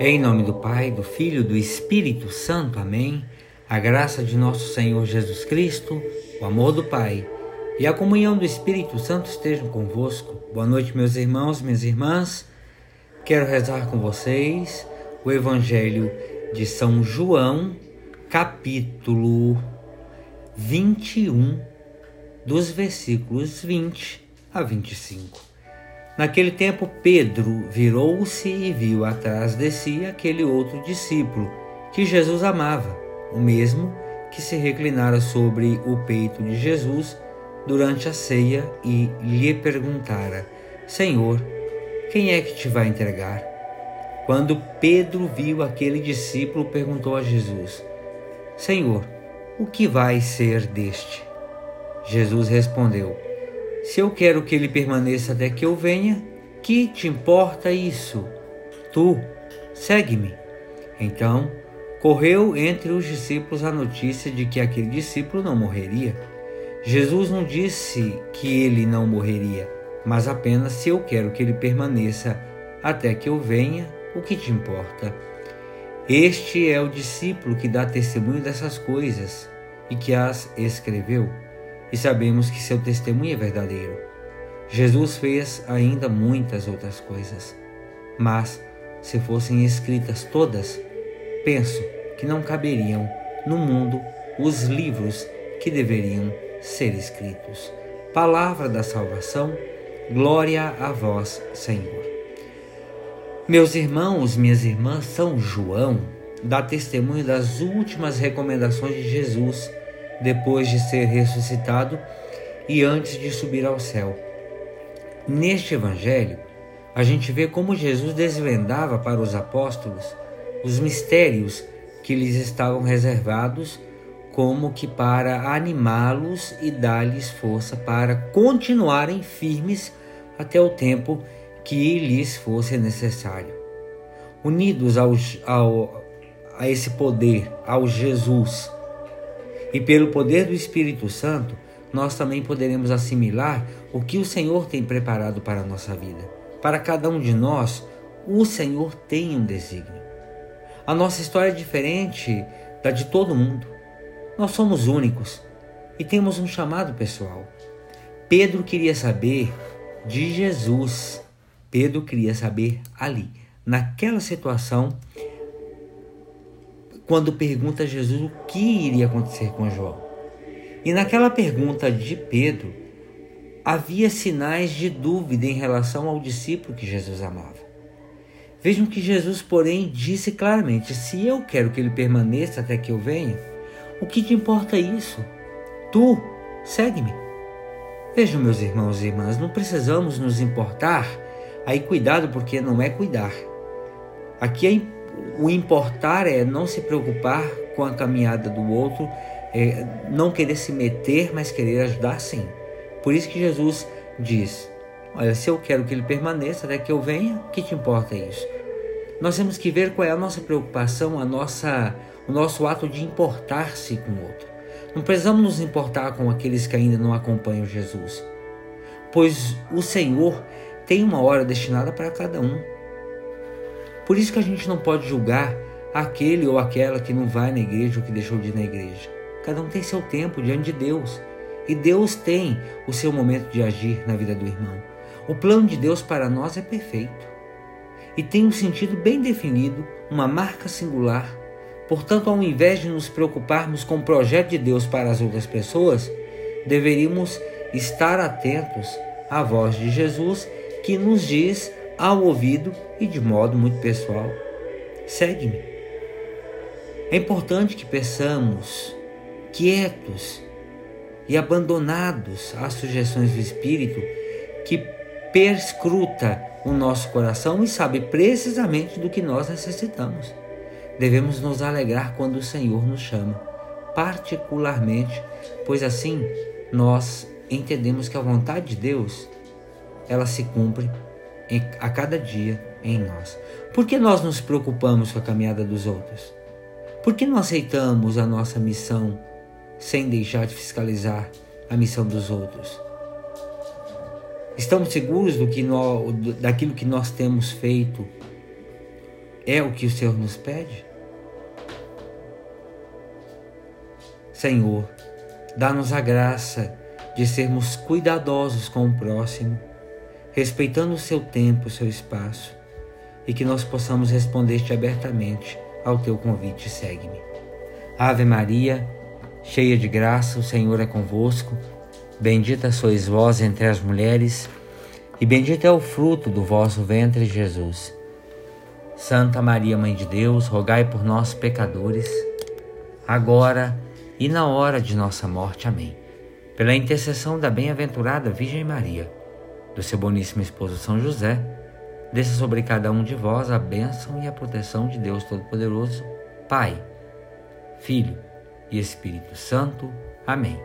Em nome do Pai, do Filho e do Espírito Santo. Amém. A graça de nosso Senhor Jesus Cristo, o amor do Pai e a comunhão do Espírito Santo estejam convosco. Boa noite, meus irmãos, minhas irmãs. Quero rezar com vocês o Evangelho de São João, capítulo 21, dos versículos 20 a 25. Naquele tempo, Pedro virou-se e viu atrás de si aquele outro discípulo que Jesus amava, o mesmo que se reclinara sobre o peito de Jesus durante a ceia e lhe perguntara: Senhor, quem é que te vai entregar? Quando Pedro viu aquele discípulo, perguntou a Jesus: Senhor, o que vai ser deste? Jesus respondeu: se eu quero que ele permaneça até que eu venha, que te importa isso? Tu, segue-me. Então, correu entre os discípulos a notícia de que aquele discípulo não morreria. Jesus não disse que ele não morreria, mas apenas se eu quero que ele permaneça até que eu venha, o que te importa? Este é o discípulo que dá testemunho dessas coisas e que as escreveu e sabemos que seu testemunho é verdadeiro. Jesus fez ainda muitas outras coisas, mas se fossem escritas todas, penso que não caberiam no mundo os livros que deveriam ser escritos. Palavra da salvação, glória a vós, Senhor. Meus irmãos, minhas irmãs, São João dá testemunho das últimas recomendações de Jesus depois de ser ressuscitado e antes de subir ao céu. Neste evangelho, a gente vê como Jesus desvendava para os apóstolos os mistérios que lhes estavam reservados, como que para animá-los e dar-lhes força para continuarem firmes até o tempo que lhes fosse necessário. Unidos ao, ao, a esse poder, ao Jesus, e pelo poder do Espírito Santo, nós também poderemos assimilar o que o Senhor tem preparado para a nossa vida. Para cada um de nós, o Senhor tem um desígnio. A nossa história é diferente da de todo mundo. Nós somos únicos e temos um chamado pessoal. Pedro queria saber de Jesus. Pedro queria saber ali, naquela situação, quando pergunta a Jesus o que iria acontecer com João. E naquela pergunta de Pedro, havia sinais de dúvida em relação ao discípulo que Jesus amava. Vejam que Jesus, porém, disse claramente: Se eu quero que ele permaneça até que eu venha, o que te importa isso? Tu, segue-me. Vejam, meus irmãos e irmãs, não precisamos nos importar. Aí, cuidado, porque não é cuidar. Aqui é o importar é não se preocupar com a caminhada do outro, é não querer se meter, mas querer ajudar sim. Por isso que Jesus diz: Olha, se eu quero que ele permaneça até que eu venha, que te importa isso? Nós temos que ver qual é a nossa preocupação, a nossa, o nosso ato de importar-se com o outro. Não precisamos nos importar com aqueles que ainda não acompanham Jesus, pois o Senhor tem uma hora destinada para cada um. Por isso que a gente não pode julgar aquele ou aquela que não vai na igreja ou que deixou de ir na igreja. Cada um tem seu tempo diante de Deus. E Deus tem o seu momento de agir na vida do irmão. O plano de Deus para nós é perfeito e tem um sentido bem definido, uma marca singular. Portanto, ao invés de nos preocuparmos com o projeto de Deus para as outras pessoas, deveríamos estar atentos à voz de Jesus que nos diz ao ouvido e de modo muito pessoal. Segue-me. É importante que peçamos, quietos e abandonados às sugestões do Espírito, que perscruta o nosso coração e sabe precisamente do que nós necessitamos. Devemos nos alegrar quando o Senhor nos chama, particularmente, pois assim nós entendemos que a vontade de Deus ela se cumpre a cada dia em nós. Por que nós nos preocupamos com a caminhada dos outros? Por que não aceitamos a nossa missão sem deixar de fiscalizar a missão dos outros? Estamos seguros do que nós, daquilo que nós temos feito é o que o Senhor nos pede? Senhor, dá-nos a graça de sermos cuidadosos com o próximo, respeitando o seu tempo, o seu espaço, e que nós possamos responder-te abertamente ao teu convite, segue-me. Ave Maria, cheia de graça, o Senhor é convosco. Bendita sois vós entre as mulheres, e bendito é o fruto do vosso ventre, Jesus. Santa Maria, Mãe de Deus, rogai por nós, pecadores, agora e na hora de nossa morte. Amém. Pela intercessão da bem-aventurada Virgem Maria, do seu boníssimo esposo São José, desça sobre cada um de vós a bênção e a proteção de Deus Todo-Poderoso, Pai, Filho e Espírito Santo. Amém.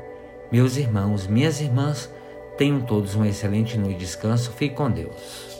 Meus irmãos, minhas irmãs, tenham todos um excelente noite de descanso. Fique com Deus.